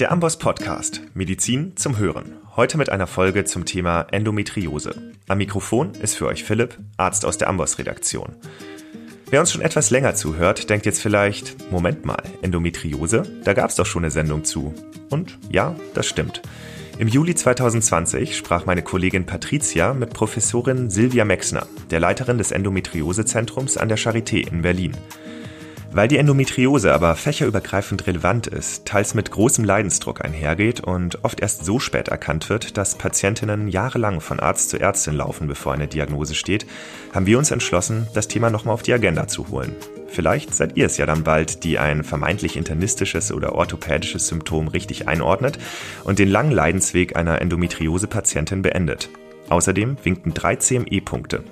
Der Amboss Podcast Medizin zum Hören. Heute mit einer Folge zum Thema Endometriose. Am Mikrofon ist für euch Philipp, Arzt aus der Amboss Redaktion. Wer uns schon etwas länger zuhört, denkt jetzt vielleicht, Moment mal, Endometriose? Da gab es doch schon eine Sendung zu. Und ja, das stimmt. Im Juli 2020 sprach meine Kollegin Patricia mit Professorin Silvia Mexner, der Leiterin des Endometriosezentrums an der Charité in Berlin. Weil die Endometriose aber fächerübergreifend relevant ist, teils mit großem Leidensdruck einhergeht und oft erst so spät erkannt wird, dass Patientinnen jahrelang von Arzt zu Ärztin laufen, bevor eine Diagnose steht, haben wir uns entschlossen, das Thema nochmal auf die Agenda zu holen. Vielleicht seid ihr es ja dann bald, die ein vermeintlich internistisches oder orthopädisches Symptom richtig einordnet und den langen Leidensweg einer Endometriose-Patientin beendet. Außerdem winken drei CME-Punkte.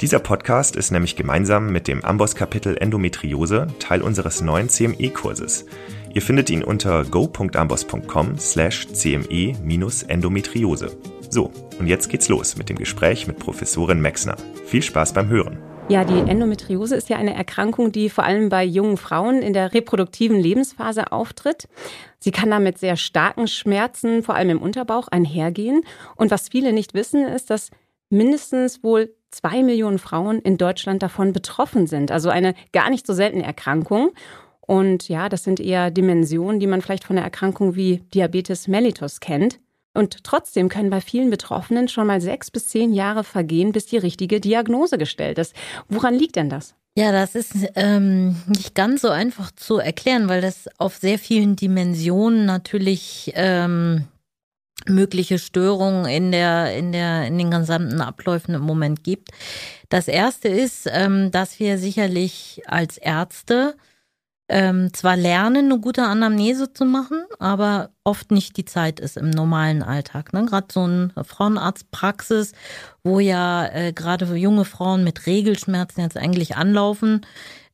Dieser Podcast ist nämlich gemeinsam mit dem Amboss-Kapitel Endometriose Teil unseres neuen CME-Kurses. Ihr findet ihn unter go.amboss.com slash cme-endometriose. So, und jetzt geht's los mit dem Gespräch mit Professorin Mexner. Viel Spaß beim Hören. Ja, die Endometriose ist ja eine Erkrankung, die vor allem bei jungen Frauen in der reproduktiven Lebensphase auftritt. Sie kann damit sehr starken Schmerzen, vor allem im Unterbauch, einhergehen. Und was viele nicht wissen, ist, dass mindestens wohl zwei Millionen Frauen in Deutschland davon betroffen sind. Also eine gar nicht so seltene Erkrankung. Und ja, das sind eher Dimensionen, die man vielleicht von einer Erkrankung wie Diabetes mellitus kennt. Und trotzdem können bei vielen Betroffenen schon mal sechs bis zehn Jahre vergehen, bis die richtige Diagnose gestellt ist. Woran liegt denn das? Ja, das ist ähm, nicht ganz so einfach zu erklären, weil das auf sehr vielen Dimensionen natürlich ähm, mögliche Störungen in der in der in den gesamten Abläufen im Moment gibt. Das erste ist, ähm, dass wir sicherlich als Ärzte ähm, zwar lernen, eine gute Anamnese zu machen, aber oft nicht die Zeit ist im normalen Alltag. Ne? Gerade so eine Frauenarztpraxis, wo ja äh, gerade junge Frauen mit Regelschmerzen jetzt eigentlich anlaufen,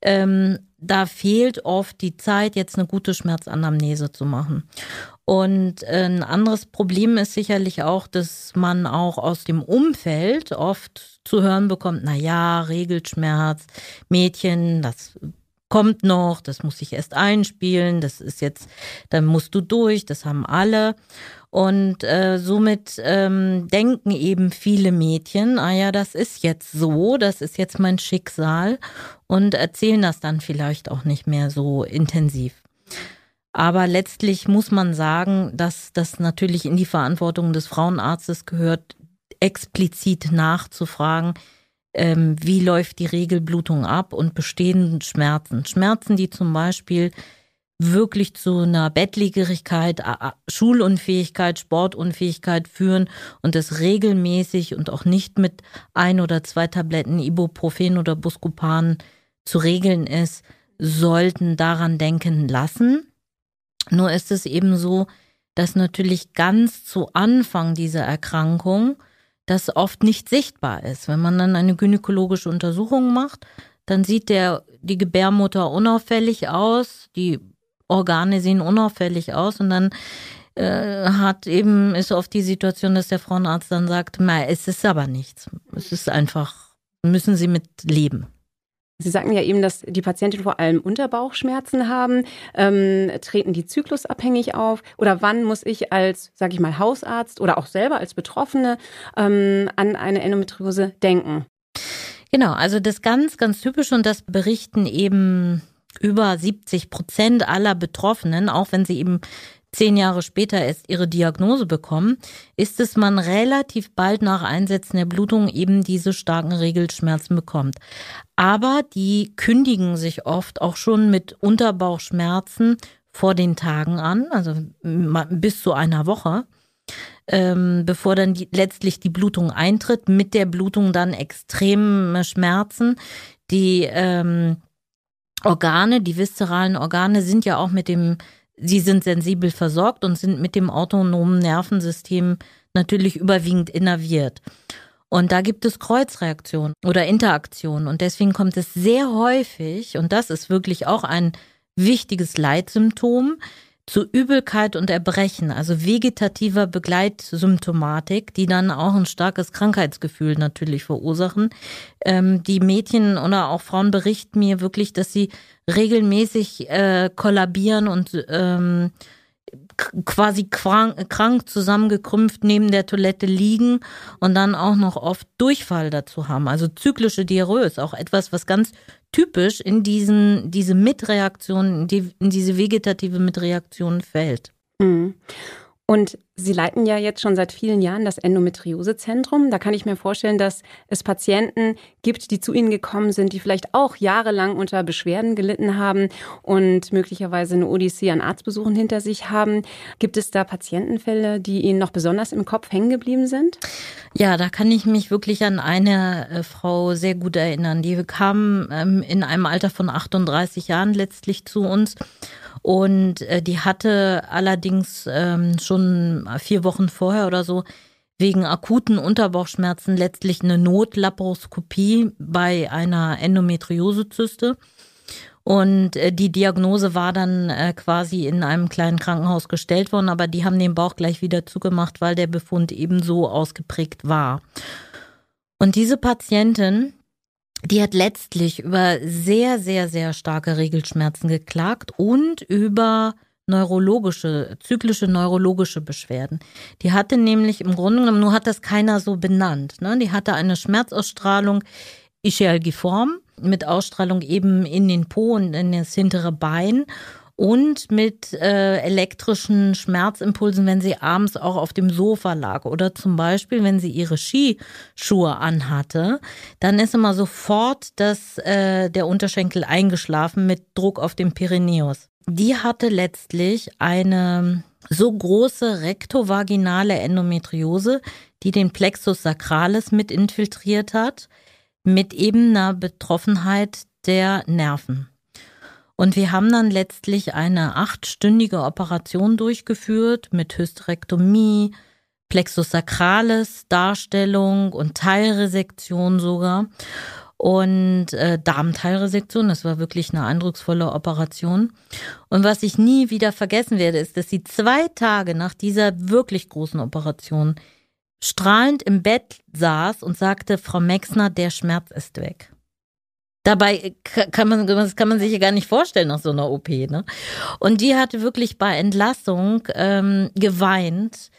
ähm, da fehlt oft die Zeit, jetzt eine gute Schmerzanamnese zu machen. Und äh, ein anderes Problem ist sicherlich auch, dass man auch aus dem Umfeld oft zu hören bekommt, na ja, Regelschmerz, Mädchen, das kommt noch, das muss ich erst einspielen, das ist jetzt, dann musst du durch, das haben alle. Und äh, somit ähm, denken eben viele Mädchen, ah ja, das ist jetzt so, das ist jetzt mein Schicksal und erzählen das dann vielleicht auch nicht mehr so intensiv. Aber letztlich muss man sagen, dass das natürlich in die Verantwortung des Frauenarztes gehört, explizit nachzufragen, ähm, wie läuft die Regelblutung ab und bestehen Schmerzen. Schmerzen, die zum Beispiel wirklich zu einer Bettlägerigkeit, Schulunfähigkeit, Sportunfähigkeit führen und es regelmäßig und auch nicht mit ein oder zwei Tabletten Ibuprofen oder Buscopan zu regeln ist, sollten daran denken lassen. Nur ist es eben so, dass natürlich ganz zu Anfang dieser Erkrankung das oft nicht sichtbar ist. Wenn man dann eine gynäkologische Untersuchung macht, dann sieht der, die Gebärmutter unauffällig aus, die Organe sehen unauffällig aus und dann äh, hat eben, ist oft die Situation, dass der Frauenarzt dann sagt, es ist aber nichts. Es ist einfach, müssen Sie mit leben. Sie sagten ja eben, dass die Patienten vor allem Unterbauchschmerzen haben. Ähm, treten die zyklusabhängig auf? Oder wann muss ich als, sage ich mal, Hausarzt oder auch selber als Betroffene ähm, an eine Endometriose denken? Genau, also das ganz, ganz typisch und das berichten eben über 70 Prozent aller Betroffenen, auch wenn sie eben zehn Jahre später erst ihre Diagnose bekommen, ist es man relativ bald nach Einsetzen der Blutung eben diese starken Regelschmerzen bekommt. Aber die kündigen sich oft auch schon mit Unterbauchschmerzen vor den Tagen an, also bis zu einer Woche, ähm, bevor dann die, letztlich die Blutung eintritt. Mit der Blutung dann extreme Schmerzen. Die ähm, Organe, die viszeralen Organe sind ja auch mit dem sie sind sensibel versorgt und sind mit dem autonomen Nervensystem natürlich überwiegend innerviert. Und da gibt es Kreuzreaktionen oder Interaktionen. Und deswegen kommt es sehr häufig, und das ist wirklich auch ein wichtiges Leitsymptom, zu Übelkeit und Erbrechen, also vegetativer Begleitsymptomatik, die dann auch ein starkes Krankheitsgefühl natürlich verursachen. Ähm, die Mädchen oder auch Frauen berichten mir wirklich, dass sie regelmäßig äh, kollabieren und ähm, quasi krank, krank zusammengekrümpft neben der Toilette liegen und dann auch noch oft Durchfall dazu haben. Also zyklische Diarrhoe ist auch etwas, was ganz typisch in diesen, diese Mitreaktion, in, die, in diese vegetative Mitreaktion fällt. Mhm. Und Sie leiten ja jetzt schon seit vielen Jahren das Endometriosezentrum. Da kann ich mir vorstellen, dass es Patienten gibt, die zu Ihnen gekommen sind, die vielleicht auch jahrelang unter Beschwerden gelitten haben und möglicherweise eine Odyssee an Arztbesuchen hinter sich haben. Gibt es da Patientenfälle, die Ihnen noch besonders im Kopf hängen geblieben sind? Ja, da kann ich mich wirklich an eine äh, Frau sehr gut erinnern. Die kam ähm, in einem Alter von 38 Jahren letztlich zu uns und äh, die hatte allerdings ähm, schon vier Wochen vorher oder so wegen akuten Unterbauchschmerzen letztlich eine Notlaparoskopie bei einer Endometriosezyste. Und äh, die Diagnose war dann äh, quasi in einem kleinen Krankenhaus gestellt worden, aber die haben den Bauch gleich wieder zugemacht, weil der Befund eben so ausgeprägt war. Und diese Patientin, die hat letztlich über sehr, sehr, sehr starke Regelschmerzen geklagt und über neurologische, zyklische neurologische Beschwerden. Die hatte nämlich im Grunde genommen, nur hat das keiner so benannt. Ne? Die hatte eine Schmerzausstrahlung ischialgiform mit Ausstrahlung eben in den Po und in das hintere Bein und mit äh, elektrischen Schmerzimpulsen, wenn sie abends auch auf dem Sofa lag oder zum Beispiel, wenn sie ihre Skischuhe anhatte, dann ist immer sofort das, äh, der Unterschenkel eingeschlafen mit Druck auf dem Pyrenäus. Die hatte letztlich eine so große rektovaginale Endometriose, die den Plexus sacralis mit infiltriert hat, mit eben einer Betroffenheit der Nerven. Und wir haben dann letztlich eine achtstündige Operation durchgeführt mit Hysterektomie, Plexus sacralis Darstellung und Teilresektion sogar. Und äh, Darmteilresektion, das war wirklich eine eindrucksvolle Operation. Und was ich nie wieder vergessen werde, ist, dass sie zwei Tage nach dieser wirklich großen Operation strahlend im Bett saß und sagte, Frau Mexner, der Schmerz ist weg. Dabei kann man, das kann man sich ja gar nicht vorstellen nach so einer OP. Ne? Und die hatte wirklich bei Entlassung ähm, geweint.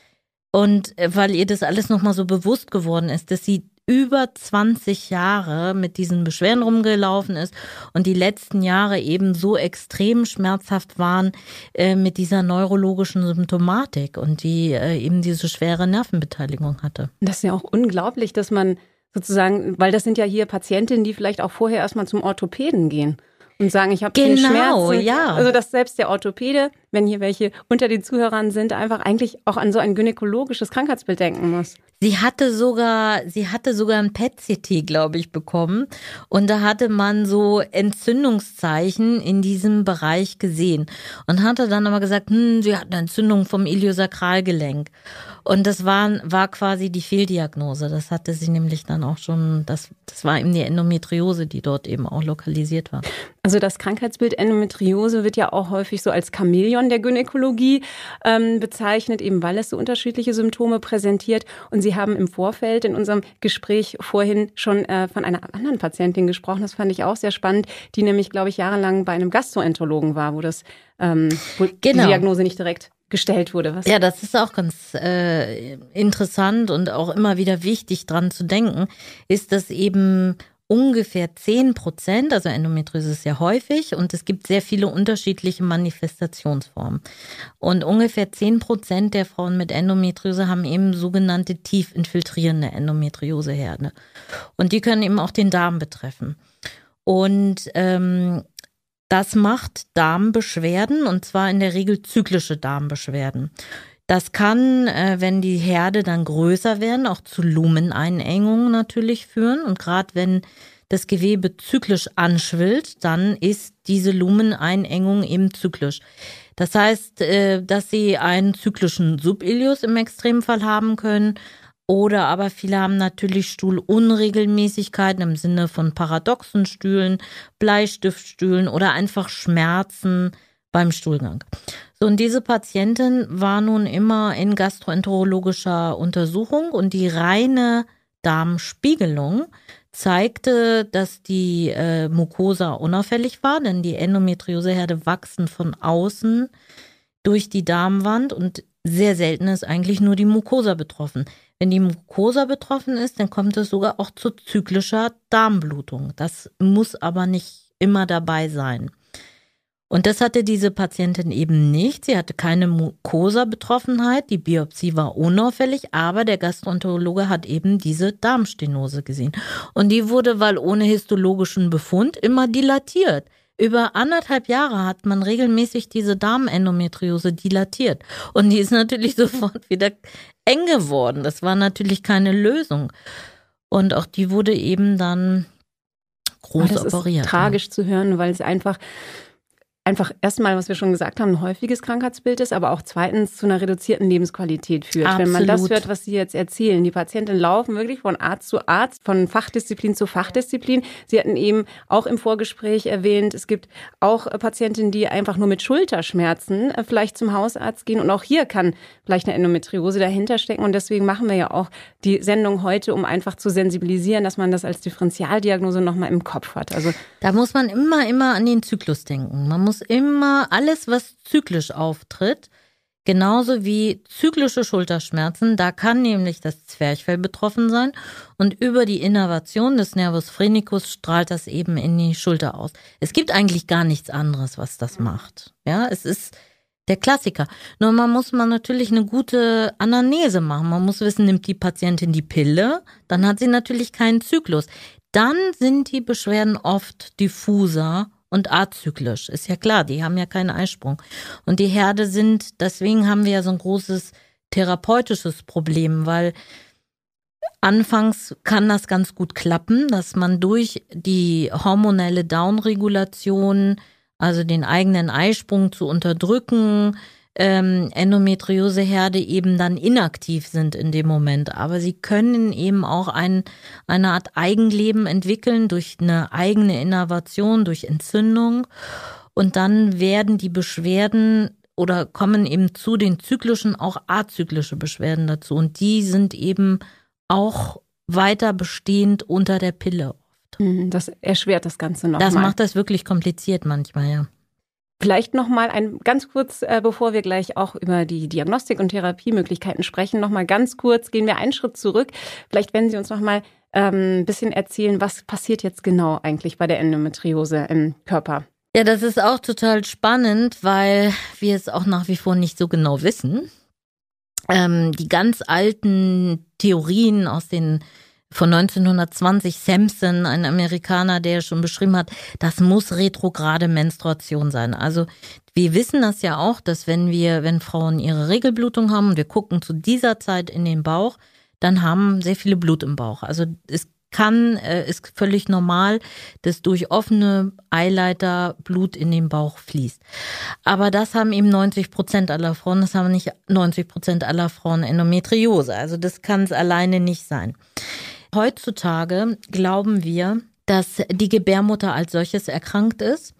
Und äh, weil ihr das alles nochmal so bewusst geworden ist, dass sie über 20 Jahre mit diesen Beschwerden rumgelaufen ist und die letzten Jahre eben so extrem schmerzhaft waren äh, mit dieser neurologischen Symptomatik und die äh, eben diese schwere Nervenbeteiligung hatte. Das ist ja auch unglaublich, dass man sozusagen, weil das sind ja hier Patientinnen, die vielleicht auch vorher erstmal zum Orthopäden gehen und sagen, ich habe genau, Schmerzen. ja. Also dass selbst der Orthopäde, wenn hier welche unter den Zuhörern sind, einfach eigentlich auch an so ein gynäkologisches Krankheitsbild denken muss. Sie hatte sogar, sie hatte sogar ein PET-CT, glaube ich, bekommen. Und da hatte man so Entzündungszeichen in diesem Bereich gesehen. Und hatte dann aber gesagt, hm, sie hat eine Entzündung vom Iliosakralgelenk. Und das war, war quasi die Fehldiagnose. Das hatte sie nämlich dann auch schon, das, das war eben die Endometriose, die dort eben auch lokalisiert war. Also das Krankheitsbild Endometriose wird ja auch häufig so als Chamäleon der Gynäkologie ähm, bezeichnet, eben weil es so unterschiedliche Symptome präsentiert. Und Sie haben im Vorfeld in unserem Gespräch vorhin schon äh, von einer anderen Patientin gesprochen. Das fand ich auch sehr spannend, die nämlich, glaube ich, jahrelang bei einem Gastroenterologen war, wo das ähm, wo genau. die Diagnose nicht direkt gestellt wurde. Was? Ja, das ist auch ganz äh, interessant und auch immer wieder wichtig dran zu denken, ist, dass eben ungefähr 10 Prozent, also Endometriose ist sehr häufig und es gibt sehr viele unterschiedliche Manifestationsformen. Und ungefähr 10 Prozent der Frauen mit Endometriose haben eben sogenannte tief infiltrierende Endometrioseherde. Und die können eben auch den Darm betreffen. Und ähm, das macht Darmbeschwerden und zwar in der Regel zyklische Darmbeschwerden. Das kann, äh, wenn die Herde dann größer werden, auch zu Lumeneinengungen natürlich führen. Und gerade wenn das Gewebe zyklisch anschwillt, dann ist diese Lumeneinengung eben zyklisch. Das heißt, äh, dass sie einen zyklischen Subilius im Extremfall haben können oder aber viele haben natürlich Stuhlunregelmäßigkeiten im Sinne von paradoxen Stühlen, Bleistiftstühlen oder einfach Schmerzen beim Stuhlgang. So, und diese Patientin war nun immer in gastroenterologischer Untersuchung und die reine Darmspiegelung zeigte, dass die äh, Mucosa unauffällig war, denn die Endometrioseherde wachsen von außen durch die Darmwand und sehr selten ist eigentlich nur die Mucosa betroffen. Wenn die Mucosa betroffen ist, dann kommt es sogar auch zu zyklischer Darmblutung. Das muss aber nicht immer dabei sein. Und das hatte diese Patientin eben nicht. Sie hatte keine Mucosa-Betroffenheit. Die Biopsie war unauffällig, aber der Gastroenterologe hat eben diese Darmstenose gesehen. Und die wurde, weil ohne histologischen Befund, immer dilatiert. Über anderthalb Jahre hat man regelmäßig diese Darmendometriose dilatiert. Und die ist natürlich sofort wieder eng geworden. Das war natürlich keine Lösung. Und auch die wurde eben dann groß das operiert. Ist tragisch zu hören, weil es einfach einfach erstmal, was wir schon gesagt haben, ein häufiges Krankheitsbild ist, aber auch zweitens zu einer reduzierten Lebensqualität führt. Absolut. Wenn man das hört, was Sie jetzt erzählen, die Patienten laufen wirklich von Arzt zu Arzt, von Fachdisziplin zu Fachdisziplin. Sie hatten eben auch im Vorgespräch erwähnt, es gibt auch Patientinnen, die einfach nur mit Schulterschmerzen äh, vielleicht zum Hausarzt gehen und auch hier kann vielleicht eine Endometriose dahinter stecken und deswegen machen wir ja auch die Sendung heute, um einfach zu sensibilisieren, dass man das als Differentialdiagnose nochmal im Kopf hat. Also da muss man immer, immer an den Zyklus denken. Man muss muss immer alles, was zyklisch auftritt, genauso wie zyklische Schulterschmerzen, da kann nämlich das Zwerchfell betroffen sein und über die Innervation des Nervus phrenicus strahlt das eben in die Schulter aus. Es gibt eigentlich gar nichts anderes, was das macht. Ja, es ist der Klassiker. Nur man muss man natürlich eine gute Anamnese machen. Man muss wissen, nimmt die Patientin die Pille, dann hat sie natürlich keinen Zyklus. Dann sind die Beschwerden oft diffuser und azyklisch. Ist ja klar, die haben ja keinen Eisprung. Und die Herde sind, deswegen haben wir ja so ein großes therapeutisches Problem, weil anfangs kann das ganz gut klappen, dass man durch die hormonelle Downregulation, also den eigenen Eisprung zu unterdrücken, ähm, Endometrioseherde eben dann inaktiv sind in dem Moment. Aber sie können eben auch ein, eine Art Eigenleben entwickeln durch eine eigene Innovation, durch Entzündung. Und dann werden die Beschwerden oder kommen eben zu den zyklischen auch azyklische Beschwerden dazu. Und die sind eben auch weiter bestehend unter der Pille oft. Mhm, das erschwert das Ganze noch. Das mal. macht das wirklich kompliziert manchmal, ja. Vielleicht noch mal ein ganz kurz, äh, bevor wir gleich auch über die Diagnostik und Therapiemöglichkeiten sprechen, noch mal ganz kurz gehen wir einen Schritt zurück. Vielleicht wenn Sie uns noch mal ähm, ein bisschen erzählen, was passiert jetzt genau eigentlich bei der Endometriose im Körper? Ja, das ist auch total spannend, weil wir es auch nach wie vor nicht so genau wissen. Ähm, die ganz alten Theorien aus den von 1920 Sampson, ein Amerikaner, der schon beschrieben hat, das muss retrograde Menstruation sein. Also wir wissen das ja auch, dass wenn wir, wenn Frauen ihre Regelblutung haben und wir gucken zu dieser Zeit in den Bauch, dann haben sehr viele Blut im Bauch. Also es kann, äh, ist völlig normal, dass durch offene Eileiter Blut in den Bauch fließt. Aber das haben eben 90 Prozent aller Frauen, das haben nicht 90 Prozent aller Frauen Endometriose. Also das kann es alleine nicht sein. Heutzutage glauben wir, dass die Gebärmutter als solches erkrankt ist.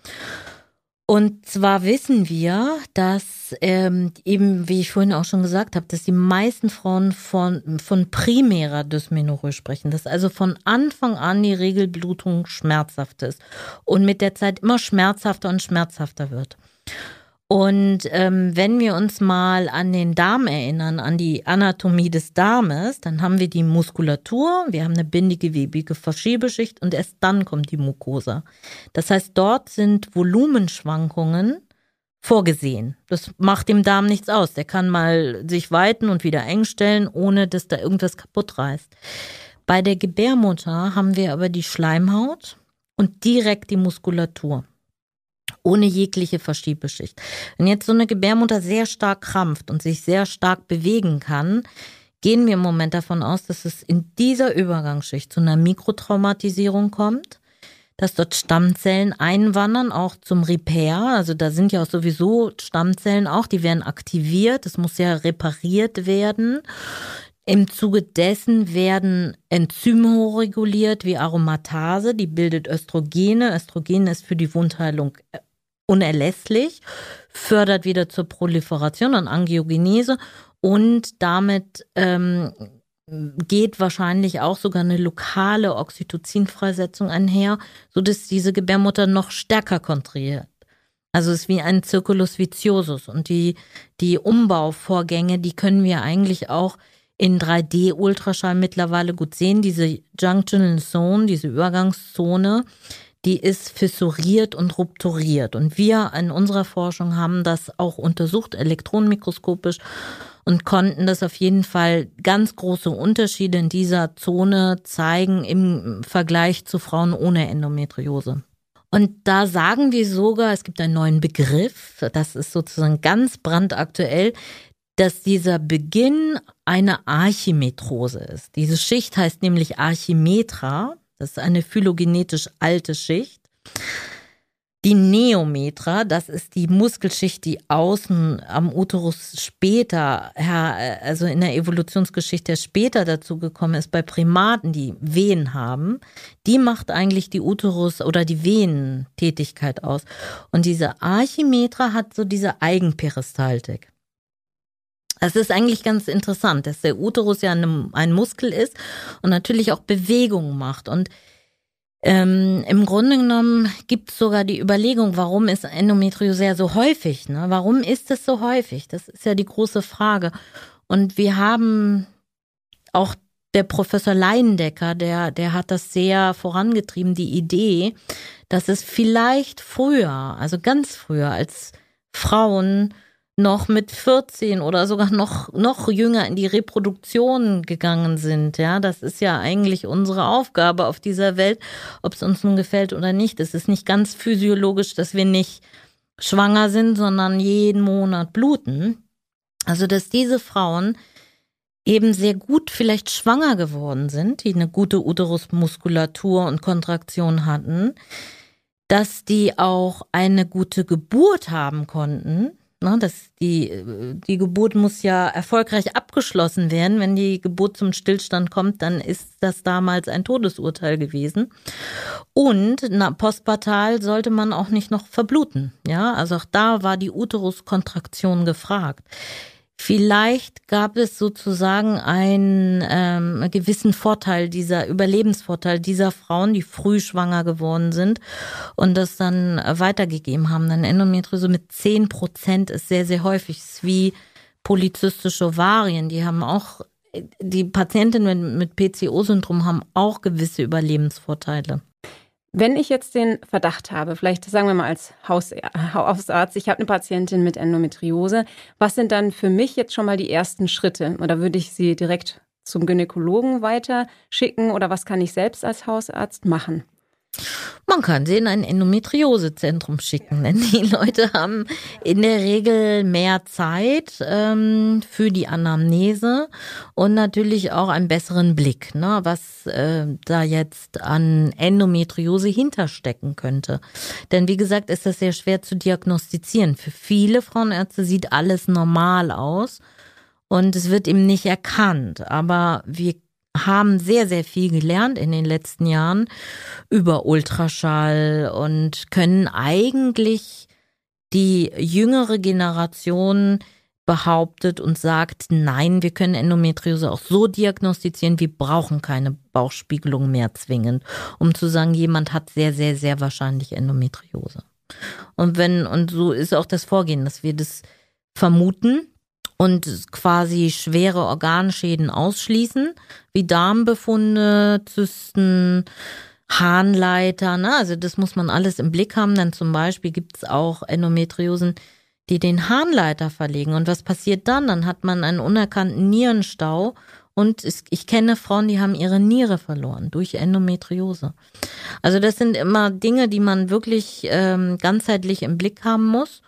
Und zwar wissen wir, dass ähm, eben, wie ich vorhin auch schon gesagt habe, dass die meisten Frauen von, von primärer Dysmenorrhoe sprechen, dass also von Anfang an die Regelblutung schmerzhaft ist und mit der Zeit immer schmerzhafter und schmerzhafter wird. Und ähm, wenn wir uns mal an den Darm erinnern, an die Anatomie des Darmes, dann haben wir die Muskulatur, wir haben eine bindegewebige Verschiebeschicht und erst dann kommt die Mucosa. Das heißt, dort sind Volumenschwankungen vorgesehen. Das macht dem Darm nichts aus. Der kann mal sich weiten und wieder eng stellen, ohne dass da irgendwas kaputt reißt. Bei der Gebärmutter haben wir aber die Schleimhaut und direkt die Muskulatur ohne jegliche Verschiebeschicht. Wenn jetzt so eine Gebärmutter sehr stark krampft und sich sehr stark bewegen kann, gehen wir im Moment davon aus, dass es in dieser Übergangsschicht zu einer Mikrotraumatisierung kommt, dass dort Stammzellen einwandern, auch zum Repair. Also da sind ja auch sowieso Stammzellen auch, die werden aktiviert, es muss ja repariert werden. Im Zuge dessen werden Enzyme hochreguliert wie Aromatase, die bildet Östrogene. Östrogene ist für die Wundheilung unerlässlich, fördert wieder zur Proliferation und Angiogenese und damit ähm, geht wahrscheinlich auch sogar eine lokale Oxytocinfreisetzung einher, sodass diese Gebärmutter noch stärker kontrahiert. Also es ist wie ein Circulus viciosus und die, die Umbauvorgänge, die können wir eigentlich auch in 3D-Ultraschall mittlerweile gut sehen. Diese Junctional Zone, diese Übergangszone, die ist fissuriert und rupturiert. Und wir in unserer Forschung haben das auch untersucht, elektronenmikroskopisch, und konnten das auf jeden Fall ganz große Unterschiede in dieser Zone zeigen im Vergleich zu Frauen ohne Endometriose. Und da sagen wir sogar, es gibt einen neuen Begriff, das ist sozusagen ganz brandaktuell, dass dieser Beginn eine Archimetrose ist. Diese Schicht heißt nämlich Archimetra das ist eine phylogenetisch alte Schicht. Die Neometra, das ist die Muskelschicht, die außen am Uterus später, also in der Evolutionsgeschichte später dazu gekommen ist, bei Primaten, die Wehen haben, die macht eigentlich die Uterus- oder die Venentätigkeit aus. Und diese Archimetra hat so diese Eigenperistaltik. Es ist eigentlich ganz interessant, dass der Uterus ja ein Muskel ist und natürlich auch Bewegungen macht. Und ähm, im Grunde genommen gibt es sogar die Überlegung, warum ist Endometriose so häufig? Ne? Warum ist es so häufig? Das ist ja die große Frage. Und wir haben auch der Professor Leindecker, der, der hat das sehr vorangetrieben, die Idee, dass es vielleicht früher, also ganz früher, als Frauen noch mit 14 oder sogar noch, noch jünger in die Reproduktion gegangen sind. Ja, das ist ja eigentlich unsere Aufgabe auf dieser Welt, ob es uns nun gefällt oder nicht. Es ist nicht ganz physiologisch, dass wir nicht schwanger sind, sondern jeden Monat bluten. Also, dass diese Frauen eben sehr gut vielleicht schwanger geworden sind, die eine gute Uterusmuskulatur und Kontraktion hatten, dass die auch eine gute Geburt haben konnten, Ne, das, die, die Geburt muss ja erfolgreich abgeschlossen werden. Wenn die Geburt zum Stillstand kommt, dann ist das damals ein Todesurteil gewesen. Und na, postpartal sollte man auch nicht noch verbluten. Ja, also auch da war die Uteruskontraktion gefragt. Vielleicht gab es sozusagen einen ähm, gewissen Vorteil dieser Überlebensvorteil dieser Frauen, die früh schwanger geworden sind und das dann weitergegeben haben. Dann Endometriose mit 10 Prozent ist sehr, sehr häufig. ist wie polyzystische Ovarien. Die haben auch, die Patientinnen mit PCO-Syndrom haben auch gewisse Überlebensvorteile. Wenn ich jetzt den Verdacht habe, vielleicht sagen wir mal als Hausarzt, ich habe eine Patientin mit Endometriose, was sind dann für mich jetzt schon mal die ersten Schritte? Oder würde ich sie direkt zum Gynäkologen weiter schicken oder was kann ich selbst als Hausarzt machen? Man kann sie in ein Endometriosezentrum schicken, denn die Leute haben in der Regel mehr Zeit ähm, für die Anamnese und natürlich auch einen besseren Blick, ne, was äh, da jetzt an Endometriose hinterstecken könnte. Denn wie gesagt, ist das sehr schwer zu diagnostizieren. Für viele Frauenärzte sieht alles normal aus und es wird ihm nicht erkannt. Aber wir haben sehr, sehr viel gelernt in den letzten Jahren über Ultraschall und können eigentlich die jüngere Generation behauptet und sagt, nein, wir können Endometriose auch so diagnostizieren, wir brauchen keine Bauchspiegelung mehr zwingend, um zu sagen, jemand hat sehr, sehr, sehr wahrscheinlich Endometriose. Und wenn, und so ist auch das Vorgehen, dass wir das vermuten, und quasi schwere Organschäden ausschließen, wie Darmbefunde, Zysten, Harnleiter. Ne? Also das muss man alles im Blick haben. Dann zum Beispiel gibt es auch Endometriosen, die den Harnleiter verlegen. Und was passiert dann? Dann hat man einen unerkannten Nierenstau. Und ich kenne Frauen, die haben ihre Niere verloren durch Endometriose. Also das sind immer Dinge, die man wirklich ähm, ganzheitlich im Blick haben muss.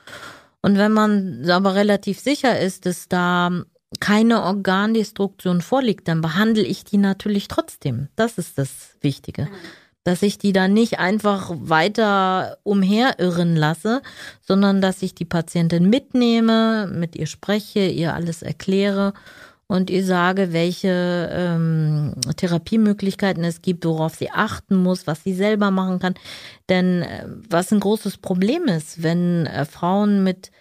Und wenn man aber relativ sicher ist, dass da keine Organdestruktion vorliegt, dann behandle ich die natürlich trotzdem. Das ist das Wichtige. Dass ich die dann nicht einfach weiter umherirren lasse, sondern dass ich die Patientin mitnehme, mit ihr spreche, ihr alles erkläre und ihr sage, welche ähm, Therapiemöglichkeiten es gibt, worauf sie achten muss, was sie selber machen kann. Denn äh, was ein großes Problem ist, wenn äh, Frauen mit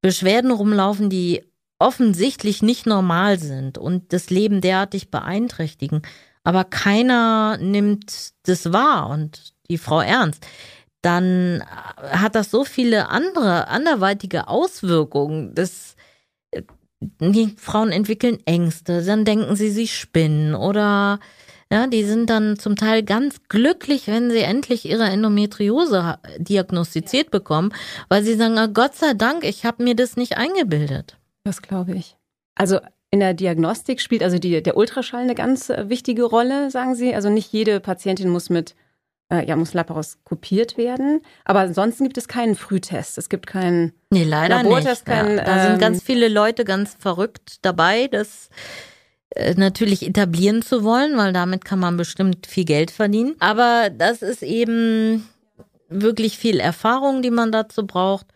Beschwerden rumlaufen, die offensichtlich nicht normal sind und das Leben derartig beeinträchtigen, aber keiner nimmt das wahr und die Frau ernst, dann hat das so viele andere, anderweitige Auswirkungen. Das, die Frauen entwickeln Ängste, dann denken sie, sie spinnen oder ja, die sind dann zum Teil ganz glücklich, wenn sie endlich ihre Endometriose diagnostiziert bekommen, weil sie sagen, oh Gott sei Dank, ich habe mir das nicht eingebildet. Das glaube ich. Also in der Diagnostik spielt also die, der Ultraschall eine ganz äh, wichtige Rolle, sagen Sie. Also nicht jede Patientin muss mit äh, ja, muss laparoskopiert werden. Aber ansonsten gibt es keinen Frühtest. Es gibt keinen nee, leider Labortest. Nicht. Keinen, ja, da sind ganz ähm, viele Leute ganz verrückt dabei, das äh, natürlich etablieren zu wollen, weil damit kann man bestimmt viel Geld verdienen. Aber das ist eben wirklich viel Erfahrung, die man dazu braucht.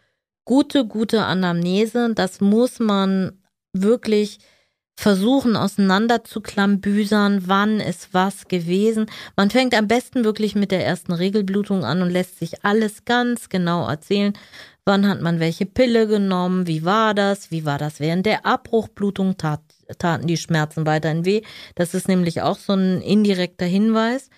Gute, gute Anamnese, das muss man wirklich versuchen auseinander wann ist was gewesen. Man fängt am besten wirklich mit der ersten Regelblutung an und lässt sich alles ganz genau erzählen. Wann hat man welche Pille genommen? Wie war das? Wie war das während der Abbruchblutung? Tat, taten die Schmerzen weiterhin weh? Das ist nämlich auch so ein indirekter Hinweis.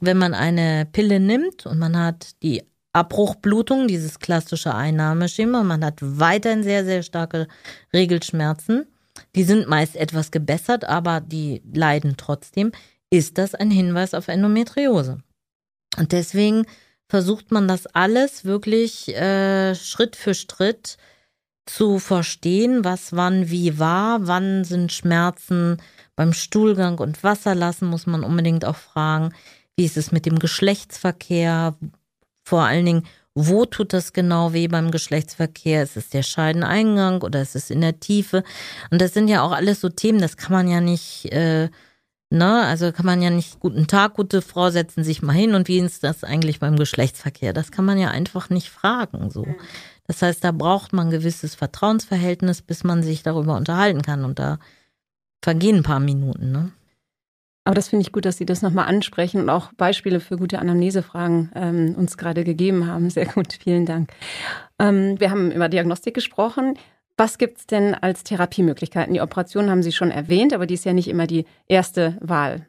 Wenn man eine Pille nimmt und man hat die Abbruchblutung, dieses klassische Einnahmeschema, man hat weiterhin sehr, sehr starke Regelschmerzen, die sind meist etwas gebessert, aber die leiden trotzdem, ist das ein Hinweis auf Endometriose. Und deswegen versucht man das alles wirklich äh, Schritt für Schritt zu verstehen, was wann wie war, wann sind Schmerzen beim Stuhlgang und Wasserlassen, muss man unbedingt auch fragen, wie ist es mit dem Geschlechtsverkehr, vor allen Dingen, wo tut das genau weh beim Geschlechtsverkehr? Ist es der Scheideneingang oder ist es in der Tiefe? Und das sind ja auch alles so Themen, das kann man ja nicht, äh, ne, also kann man ja nicht, guten Tag, gute Frau, setzen sich mal hin und wie ist das eigentlich beim Geschlechtsverkehr? Das kann man ja einfach nicht fragen, so. Das heißt, da braucht man ein gewisses Vertrauensverhältnis, bis man sich darüber unterhalten kann und da vergehen ein paar Minuten, ne? Aber das finde ich gut, dass Sie das nochmal ansprechen und auch Beispiele für gute Anamnesefragen ähm, uns gerade gegeben haben. Sehr gut, vielen Dank. Ähm, wir haben über Diagnostik gesprochen. Was gibt es denn als Therapiemöglichkeiten? Die Operation haben Sie schon erwähnt, aber die ist ja nicht immer die erste Wahl.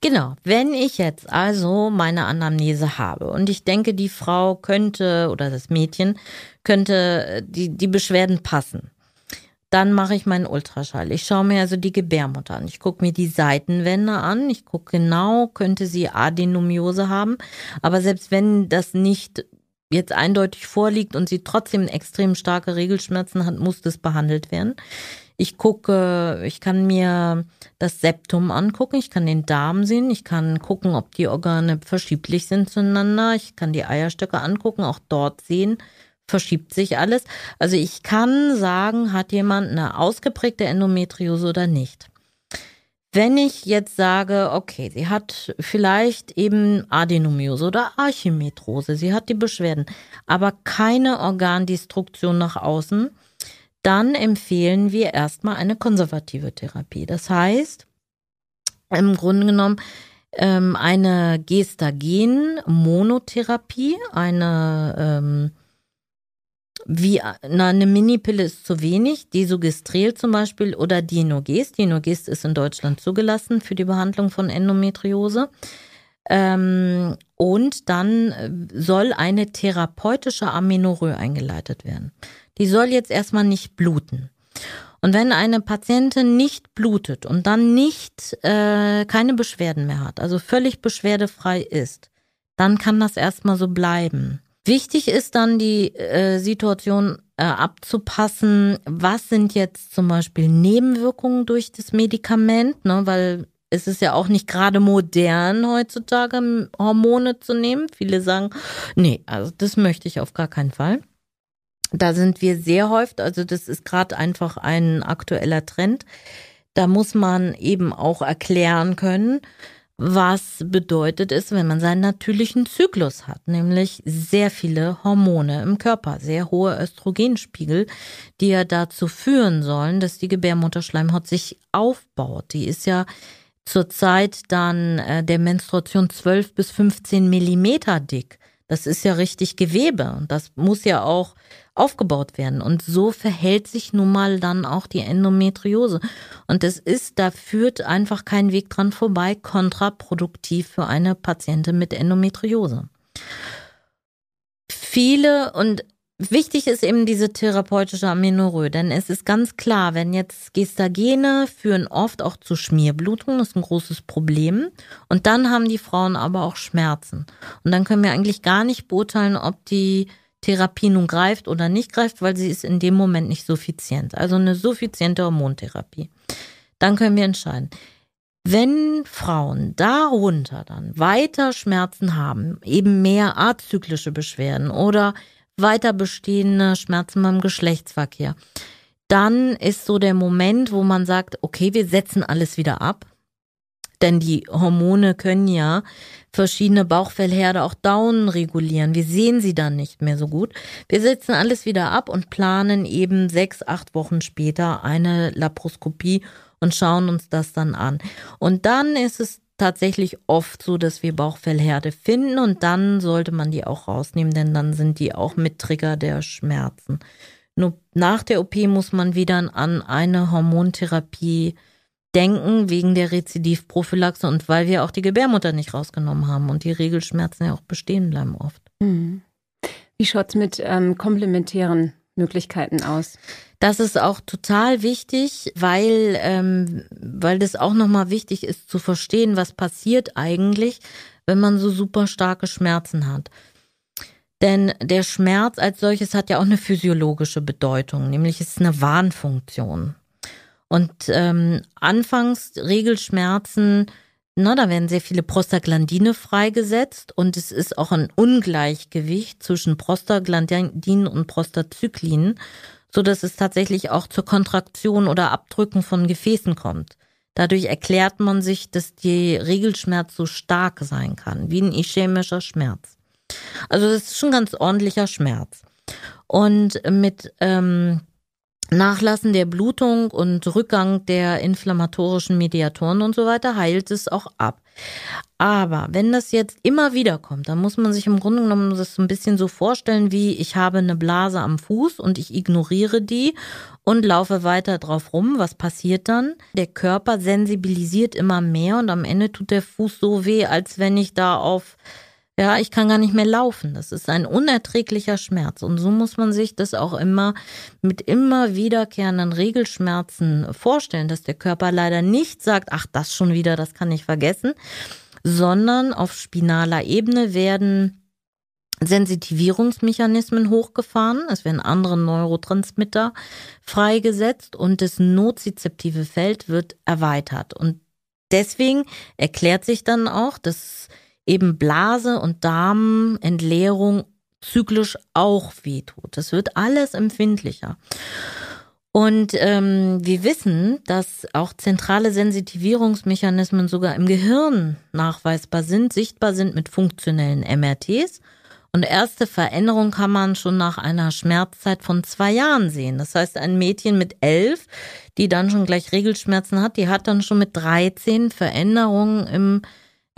Genau, wenn ich jetzt also meine Anamnese habe und ich denke, die Frau könnte oder das Mädchen könnte äh, die, die Beschwerden passen, dann mache ich meinen Ultraschall. Ich schaue mir also die Gebärmutter an. Ich gucke mir die Seitenwände an. Ich gucke genau, könnte sie Adenomiose haben. Aber selbst wenn das nicht jetzt eindeutig vorliegt und sie trotzdem extrem starke Regelschmerzen hat, muss das behandelt werden. Ich gucke, ich kann mir das Septum angucken, ich kann den Darm sehen, ich kann gucken, ob die Organe verschieblich sind zueinander, ich kann die Eierstöcke angucken, auch dort sehen, verschiebt sich alles. Also ich kann sagen, hat jemand eine ausgeprägte Endometriose oder nicht. Wenn ich jetzt sage, okay, sie hat vielleicht eben Adenomiose oder Archimetrose, sie hat die Beschwerden, aber keine Organdestruktion nach außen, dann empfehlen wir erstmal eine konservative Therapie. Das heißt, im Grunde genommen ähm, eine Gestagen-Monotherapie, eine ähm, wie na, eine Minipille ist zu wenig, Desogestrel zum Beispiel oder Dienogest. Dienogest ist in Deutschland zugelassen für die Behandlung von Endometriose. Ähm, und dann äh, soll eine therapeutische Amenorrhoe eingeleitet werden. Die soll jetzt erstmal nicht bluten. Und wenn eine Patientin nicht blutet und dann nicht äh, keine Beschwerden mehr hat, also völlig beschwerdefrei ist, dann kann das erstmal so bleiben. Wichtig ist dann die äh, Situation äh, abzupassen, was sind jetzt zum Beispiel Nebenwirkungen durch das Medikament, ne, weil es ist ja auch nicht gerade modern heutzutage Hormone zu nehmen. Viele sagen, nee, also das möchte ich auf gar keinen Fall. Da sind wir sehr häufig, also das ist gerade einfach ein aktueller Trend. Da muss man eben auch erklären können, was bedeutet es, wenn man seinen natürlichen Zyklus hat, nämlich sehr viele Hormone im Körper, sehr hohe Östrogenspiegel, die ja dazu führen sollen, dass die Gebärmutterschleimhaut sich aufbaut. Die ist ja zur Zeit dann äh, der Menstruation 12 bis 15 Millimeter dick. Das ist ja richtig Gewebe und das muss ja auch aufgebaut werden. Und so verhält sich nun mal dann auch die Endometriose. Und es ist, da führt einfach kein Weg dran vorbei, kontraproduktiv für eine Patientin mit Endometriose. Viele und Wichtig ist eben diese therapeutische Amenorrhoe, denn es ist ganz klar, wenn jetzt Gestagene führen oft auch zu Schmierblutungen, das ist ein großes Problem. Und dann haben die Frauen aber auch Schmerzen. Und dann können wir eigentlich gar nicht beurteilen, ob die Therapie nun greift oder nicht greift, weil sie ist in dem Moment nicht suffizient. Also eine suffiziente Hormontherapie. Dann können wir entscheiden. Wenn Frauen darunter dann weiter Schmerzen haben, eben mehr azyklische Beschwerden oder weiter bestehende Schmerzen beim Geschlechtsverkehr. Dann ist so der Moment, wo man sagt, okay, wir setzen alles wieder ab. Denn die Hormone können ja verschiedene Bauchfellherde auch down regulieren. Wir sehen sie dann nicht mehr so gut. Wir setzen alles wieder ab und planen eben sechs, acht Wochen später eine Laparoskopie und schauen uns das dann an. Und dann ist es tatsächlich oft so, dass wir Bauchfellherde finden und dann sollte man die auch rausnehmen, denn dann sind die auch mit Trigger der Schmerzen. Nur nach der OP muss man wieder an eine Hormontherapie denken, wegen der Rezidivprophylaxe und weil wir auch die Gebärmutter nicht rausgenommen haben und die Regelschmerzen ja auch bestehen bleiben oft. Mhm. Wie schaut es mit ähm, komplementären Möglichkeiten aus? Das ist auch total wichtig, weil, ähm, weil das auch nochmal wichtig ist zu verstehen, was passiert eigentlich, wenn man so super starke Schmerzen hat. Denn der Schmerz als solches hat ja auch eine physiologische Bedeutung, nämlich ist eine Warnfunktion. Und ähm, anfangs Regelschmerzen, na, da werden sehr viele Prostaglandine freigesetzt und es ist auch ein Ungleichgewicht zwischen Prostaglandinen und Prostazyklinen so dass es tatsächlich auch zur Kontraktion oder Abdrücken von Gefäßen kommt. Dadurch erklärt man sich, dass die Regelschmerz so stark sein kann, wie ein ischämischer Schmerz. Also das ist schon ganz ordentlicher Schmerz. Und mit ähm, Nachlassen der Blutung und Rückgang der inflammatorischen Mediatoren und so weiter heilt es auch ab. Aber wenn das jetzt immer wieder kommt, dann muss man sich im Grunde genommen das so ein bisschen so vorstellen, wie ich habe eine Blase am Fuß und ich ignoriere die und laufe weiter drauf rum. Was passiert dann? Der Körper sensibilisiert immer mehr und am Ende tut der Fuß so weh, als wenn ich da auf ja, ich kann gar nicht mehr laufen. Das ist ein unerträglicher Schmerz. Und so muss man sich das auch immer mit immer wiederkehrenden Regelschmerzen vorstellen, dass der Körper leider nicht sagt, ach, das schon wieder, das kann ich vergessen, sondern auf spinaler Ebene werden Sensitivierungsmechanismen hochgefahren, es werden andere Neurotransmitter freigesetzt und das nozizeptive Feld wird erweitert. Und deswegen erklärt sich dann auch, dass eben Blase und Darmentleerung zyklisch auch wehtut. Das wird alles empfindlicher. Und ähm, wir wissen, dass auch zentrale Sensitivierungsmechanismen sogar im Gehirn nachweisbar sind, sichtbar sind mit funktionellen MRTs. Und erste Veränderungen kann man schon nach einer Schmerzzeit von zwei Jahren sehen. Das heißt, ein Mädchen mit elf, die dann schon gleich Regelschmerzen hat, die hat dann schon mit 13 Veränderungen im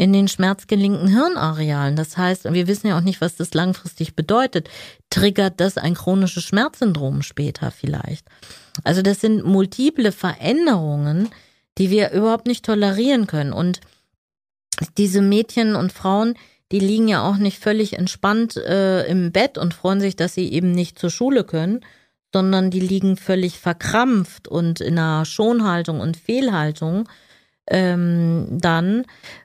in den schmerzgelinkten Hirnarealen. Das heißt, wir wissen ja auch nicht, was das langfristig bedeutet. Triggert das ein chronisches Schmerzsyndrom später vielleicht? Also das sind multiple Veränderungen, die wir überhaupt nicht tolerieren können. Und diese Mädchen und Frauen, die liegen ja auch nicht völlig entspannt äh, im Bett und freuen sich, dass sie eben nicht zur Schule können, sondern die liegen völlig verkrampft und in einer Schonhaltung und Fehlhaltung ähm, dann,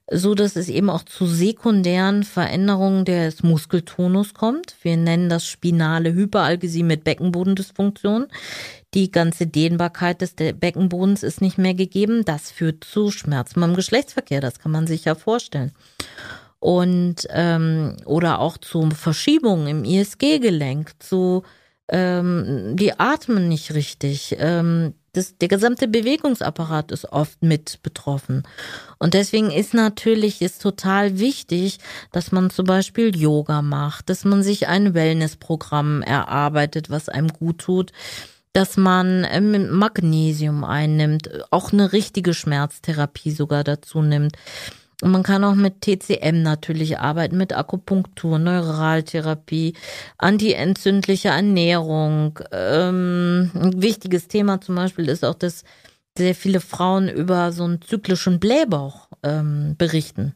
so dass es eben auch zu sekundären Veränderungen des Muskeltonus kommt. Wir nennen das spinale Hyperalgesie mit Beckenbodendysfunktion. Die ganze Dehnbarkeit des Beckenbodens ist nicht mehr gegeben. Das führt zu Schmerzen beim Geschlechtsverkehr. Das kann man sich ja vorstellen und ähm, oder auch zu Verschiebungen im ISG-Gelenk, zu ähm, die atmen nicht richtig, ähm, das, der gesamte Bewegungsapparat ist oft mit betroffen. Und deswegen ist natürlich ist total wichtig, dass man zum Beispiel Yoga macht, dass man sich ein Wellnessprogramm erarbeitet, was einem gut tut, dass man ähm, Magnesium einnimmt, auch eine richtige Schmerztherapie sogar dazu nimmt und man kann auch mit TCM natürlich arbeiten, mit Akupunktur, Neuraltherapie, antientzündliche Ernährung. Ähm, ein wichtiges Thema zum Beispiel ist auch, dass sehr viele Frauen über so einen zyklischen Blähbauch ähm, berichten.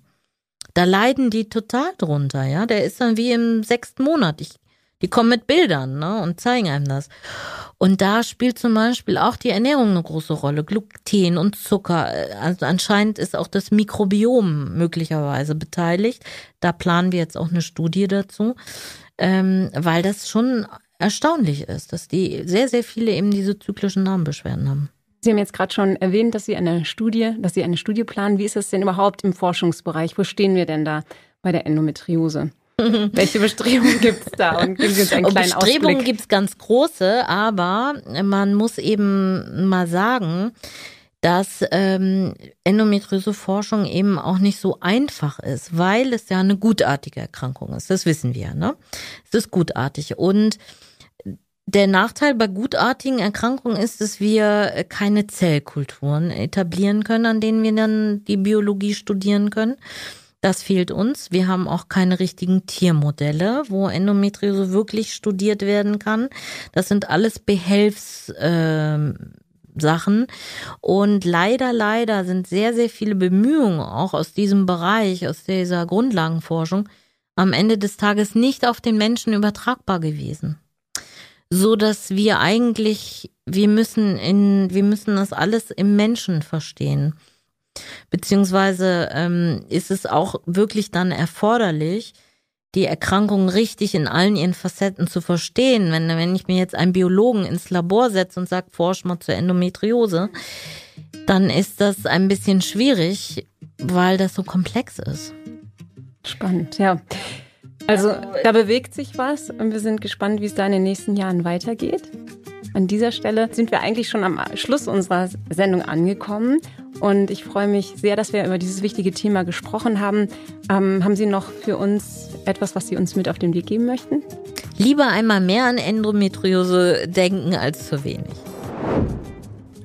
Da leiden die total drunter, ja. Der ist dann wie im sechsten Monat. Ich Die kommen mit Bildern ne, und zeigen einem das. Und da spielt zum Beispiel auch die Ernährung eine große Rolle. Gluten und Zucker. Also anscheinend ist auch das Mikrobiom möglicherweise beteiligt. Da planen wir jetzt auch eine Studie dazu, ähm, weil das schon erstaunlich ist, dass die sehr, sehr viele eben diese zyklischen Darmbeschwerden haben. Sie haben jetzt gerade schon erwähnt, dass Sie eine Studie, dass Sie eine Studie planen. Wie ist es denn überhaupt im Forschungsbereich? Wo stehen wir denn da bei der Endometriose? Welche Bestrebungen gibt es da? Und geben Sie uns einen kleinen Bestrebungen gibt es ganz große, aber man muss eben mal sagen, dass ähm, Endometriose-Forschung eben auch nicht so einfach ist, weil es ja eine gutartige Erkrankung ist. Das wissen wir. Ne? Es ist gutartig und der Nachteil bei gutartigen Erkrankungen ist, dass wir keine Zellkulturen etablieren können, an denen wir dann die Biologie studieren können. Das fehlt uns. Wir haben auch keine richtigen Tiermodelle, wo Endometriose wirklich studiert werden kann. Das sind alles Behelfssachen. Äh, Und leider, leider sind sehr, sehr viele Bemühungen auch aus diesem Bereich, aus dieser Grundlagenforschung, am Ende des Tages nicht auf den Menschen übertragbar gewesen so dass wir eigentlich, wir müssen in, wir müssen das alles im Menschen verstehen. Beziehungsweise ähm, ist es auch wirklich dann erforderlich, die Erkrankung richtig in allen ihren Facetten zu verstehen. Wenn, wenn ich mir jetzt einen Biologen ins Labor setze und sage, forsch mal zur Endometriose, dann ist das ein bisschen schwierig, weil das so komplex ist. Spannend, ja. Also da bewegt sich was und wir sind gespannt, wie es da in den nächsten Jahren weitergeht. An dieser Stelle sind wir eigentlich schon am Schluss unserer Sendung angekommen und ich freue mich sehr, dass wir über dieses wichtige Thema gesprochen haben. Ähm, haben Sie noch für uns etwas, was Sie uns mit auf den Weg geben möchten? Lieber einmal mehr an Endometriose denken als zu wenig.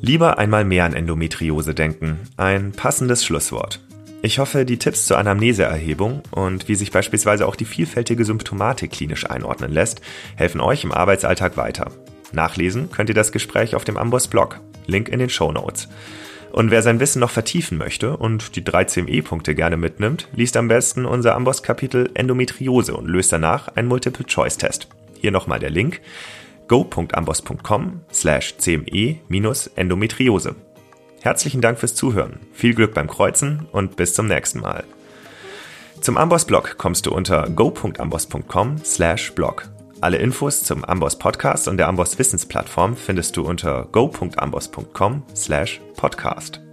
Lieber einmal mehr an Endometriose denken. Ein passendes Schlusswort. Ich hoffe, die Tipps zur Anamneseerhebung und wie sich beispielsweise auch die vielfältige Symptomatik klinisch einordnen lässt, helfen euch im Arbeitsalltag weiter. Nachlesen könnt ihr das Gespräch auf dem Amboss Blog, Link in den Show Notes. Und wer sein Wissen noch vertiefen möchte und die 3 CME-Punkte gerne mitnimmt, liest am besten unser Amboss-Kapitel Endometriose und löst danach einen Multiple-Choice-Test. Hier nochmal der Link go.amboss.com slash cme-endometriose. Herzlichen Dank fürs Zuhören, viel Glück beim Kreuzen und bis zum nächsten Mal. Zum Amboss-Blog kommst du unter go.amboss.com slash blog. Alle Infos zum Amboss Podcast und der Amboss Wissensplattform findest du unter go.amboss.com slash podcast.